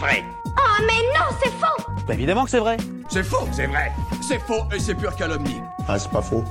vrai. Oh mais non, c'est faux Bah évidemment que c'est vrai. C'est faux, c'est vrai. C'est faux et c'est pure calomnie. Ah, c'est pas faux.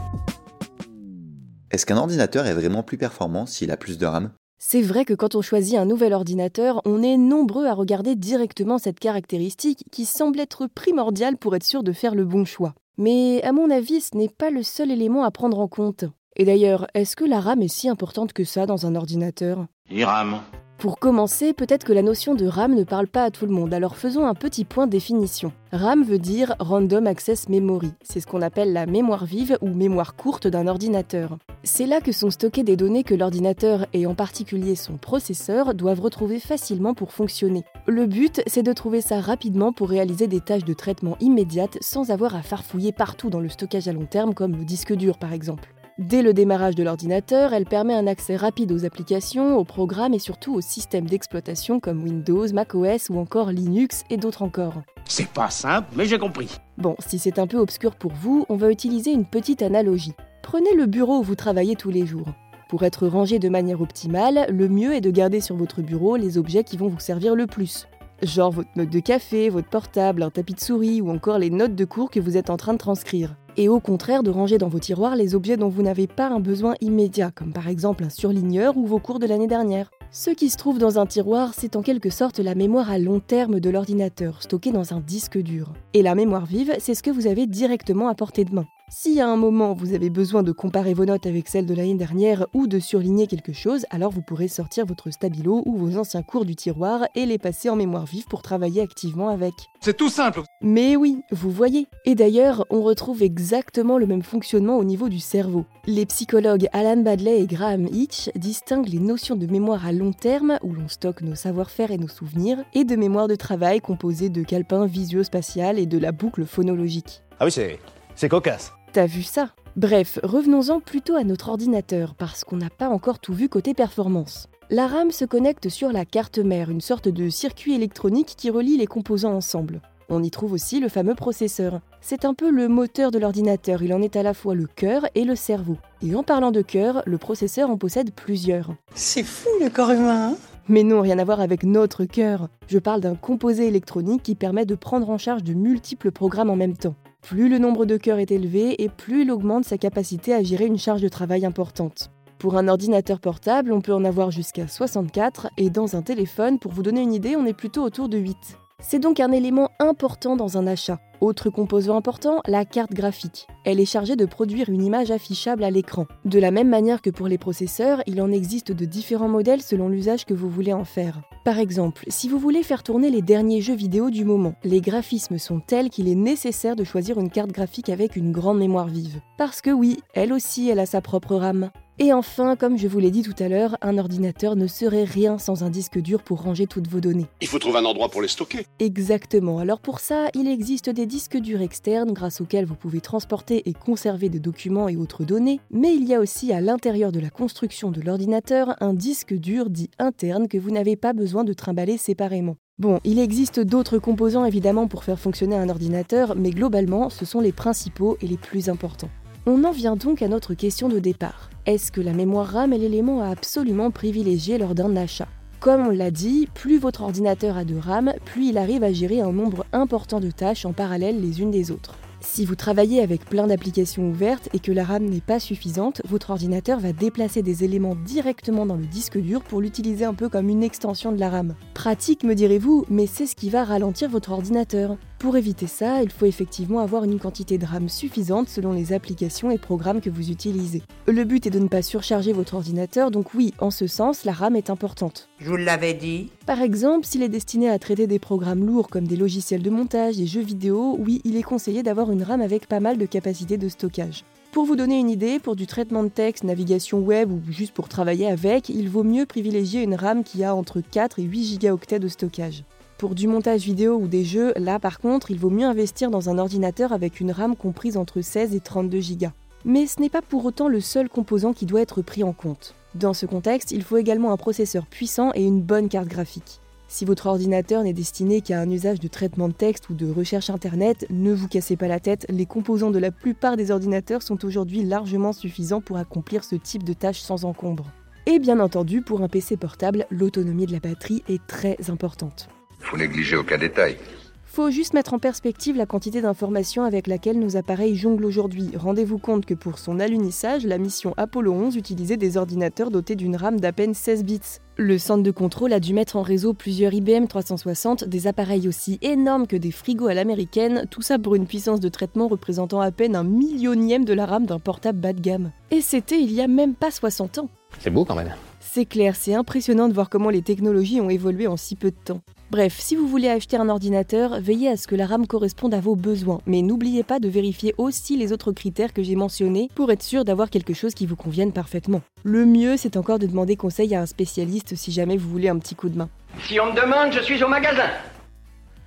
Est-ce qu'un ordinateur est vraiment plus performant s'il a plus de RAM? C'est vrai que quand on choisit un nouvel ordinateur, on est nombreux à regarder directement cette caractéristique qui semble être primordiale pour être sûr de faire le bon choix. Mais à mon avis, ce n'est pas le seul élément à prendre en compte. Et d'ailleurs, est-ce que la RAM est si importante que ça dans un ordinateur? Il rame. Pour commencer, peut-être que la notion de RAM ne parle pas à tout le monde, alors faisons un petit point définition. RAM veut dire Random Access Memory, c'est ce qu'on appelle la mémoire vive ou mémoire courte d'un ordinateur. C'est là que sont stockées des données que l'ordinateur, et en particulier son processeur, doivent retrouver facilement pour fonctionner. Le but, c'est de trouver ça rapidement pour réaliser des tâches de traitement immédiates sans avoir à farfouiller partout dans le stockage à long terme comme le disque dur par exemple. Dès le démarrage de l'ordinateur, elle permet un accès rapide aux applications, aux programmes et surtout aux systèmes d'exploitation comme Windows, macOS ou encore Linux et d'autres encore. C'est pas simple, mais j'ai compris. Bon, si c'est un peu obscur pour vous, on va utiliser une petite analogie. Prenez le bureau où vous travaillez tous les jours. Pour être rangé de manière optimale, le mieux est de garder sur votre bureau les objets qui vont vous servir le plus. Genre votre note de café, votre portable, un tapis de souris ou encore les notes de cours que vous êtes en train de transcrire. Et au contraire de ranger dans vos tiroirs les objets dont vous n'avez pas un besoin immédiat, comme par exemple un surligneur ou vos cours de l'année dernière. Ce qui se trouve dans un tiroir, c'est en quelque sorte la mémoire à long terme de l'ordinateur, stockée dans un disque dur. Et la mémoire vive, c'est ce que vous avez directement à portée de main. Si à un moment vous avez besoin de comparer vos notes avec celles de l'année dernière ou de surligner quelque chose, alors vous pourrez sortir votre stabilo ou vos anciens cours du tiroir et les passer en mémoire vive pour travailler activement avec. C'est tout simple. Mais oui, vous voyez. Et d'ailleurs, on retrouve exactement le même fonctionnement au niveau du cerveau. Les psychologues Alan Badley et Graham Hitch distinguent les notions de mémoire à long terme, où l'on stocke nos savoir-faire et nos souvenirs, et de mémoire de travail composée de calepins visio-spatial et de la boucle phonologique. Ah oui, c'est. c'est cocasse. T'as vu ça? Bref, revenons-en plutôt à notre ordinateur, parce qu'on n'a pas encore tout vu côté performance. La RAM se connecte sur la carte mère, une sorte de circuit électronique qui relie les composants ensemble. On y trouve aussi le fameux processeur. C'est un peu le moteur de l'ordinateur, il en est à la fois le cœur et le cerveau. Et en parlant de cœur, le processeur en possède plusieurs. C'est fou le corps humain. hein? Mais non, rien à voir avec notre cœur. Je parle d'un composé électronique qui permet de prendre en charge de multiples programmes en même temps. Plus le nombre de cœurs est élevé et plus il augmente sa capacité à gérer une charge de travail importante. Pour un ordinateur portable, on peut en avoir jusqu'à 64 et dans un téléphone, pour vous donner une idée, on est plutôt autour de 8. C'est donc un élément important dans un achat. Autre composant important, la carte graphique. Elle est chargée de produire une image affichable à l'écran. De la même manière que pour les processeurs, il en existe de différents modèles selon l'usage que vous voulez en faire. Par exemple, si vous voulez faire tourner les derniers jeux vidéo du moment, les graphismes sont tels qu'il est nécessaire de choisir une carte graphique avec une grande mémoire vive. Parce que oui, elle aussi, elle a sa propre RAM. Et enfin, comme je vous l'ai dit tout à l'heure, un ordinateur ne serait rien sans un disque dur pour ranger toutes vos données. Il faut trouver un endroit pour les stocker. Exactement. Alors pour ça, il existe des disques durs externes grâce auxquels vous pouvez transporter et conserver des documents et autres données, mais il y a aussi à l'intérieur de la construction de l'ordinateur un disque dur dit interne que vous n'avez pas besoin de trimballer séparément. Bon, il existe d'autres composants évidemment pour faire fonctionner un ordinateur, mais globalement, ce sont les principaux et les plus importants. On en vient donc à notre question de départ. Est-ce que la mémoire RAM est l'élément à absolument privilégier lors d'un achat? Comme on l'a dit, plus votre ordinateur a de RAM, plus il arrive à gérer un nombre important de tâches en parallèle les unes des autres. Si vous travaillez avec plein d'applications ouvertes et que la RAM n'est pas suffisante, votre ordinateur va déplacer des éléments directement dans le disque dur pour l'utiliser un peu comme une extension de la RAM. Pratique me direz-vous, mais c'est ce qui va ralentir votre ordinateur. Pour éviter ça, il faut effectivement avoir une quantité de RAM suffisante selon les applications et programmes que vous utilisez. Le but est de ne pas surcharger votre ordinateur, donc oui, en ce sens, la RAM est importante. Je vous l'avais dit. Par exemple, s'il est destiné à traiter des programmes lourds comme des logiciels de montage, des jeux vidéo, oui, il est conseillé d'avoir une RAM avec pas mal de capacité de stockage. Pour vous donner une idée, pour du traitement de texte, navigation web ou juste pour travailler avec, il vaut mieux privilégier une RAM qui a entre 4 et 8 gigaoctets de stockage. Pour du montage vidéo ou des jeux, là par contre, il vaut mieux investir dans un ordinateur avec une RAM comprise entre 16 et 32 Go. Mais ce n'est pas pour autant le seul composant qui doit être pris en compte. Dans ce contexte, il faut également un processeur puissant et une bonne carte graphique. Si votre ordinateur n'est destiné qu'à un usage de traitement de texte ou de recherche internet, ne vous cassez pas la tête, les composants de la plupart des ordinateurs sont aujourd'hui largement suffisants pour accomplir ce type de tâches sans encombre. Et bien entendu, pour un PC portable, l'autonomie de la batterie est très importante. Faut négliger aucun détail. Faut juste mettre en perspective la quantité d'informations avec laquelle nos appareils jonglent aujourd'hui. Rendez-vous compte que pour son alunissage, la mission Apollo 11 utilisait des ordinateurs dotés d'une RAM d'à peine 16 bits. Le centre de contrôle a dû mettre en réseau plusieurs IBM 360, des appareils aussi énormes que des frigos à l'américaine, tout ça pour une puissance de traitement représentant à peine un millionième de la RAM d'un portable bas de gamme. Et c'était il y a même pas 60 ans. C'est beau quand même. C'est clair, c'est impressionnant de voir comment les technologies ont évolué en si peu de temps. Bref, si vous voulez acheter un ordinateur, veillez à ce que la RAM corresponde à vos besoins, mais n'oubliez pas de vérifier aussi les autres critères que j'ai mentionnés pour être sûr d'avoir quelque chose qui vous convienne parfaitement. Le mieux, c'est encore de demander conseil à un spécialiste si jamais vous voulez un petit coup de main. Si on me demande, je suis au magasin.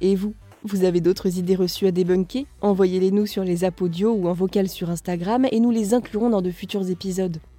Et vous vous avez d'autres idées reçues à débunker? Envoyez-les nous sur les apps audio ou en vocal sur Instagram et nous les inclurons dans de futurs épisodes.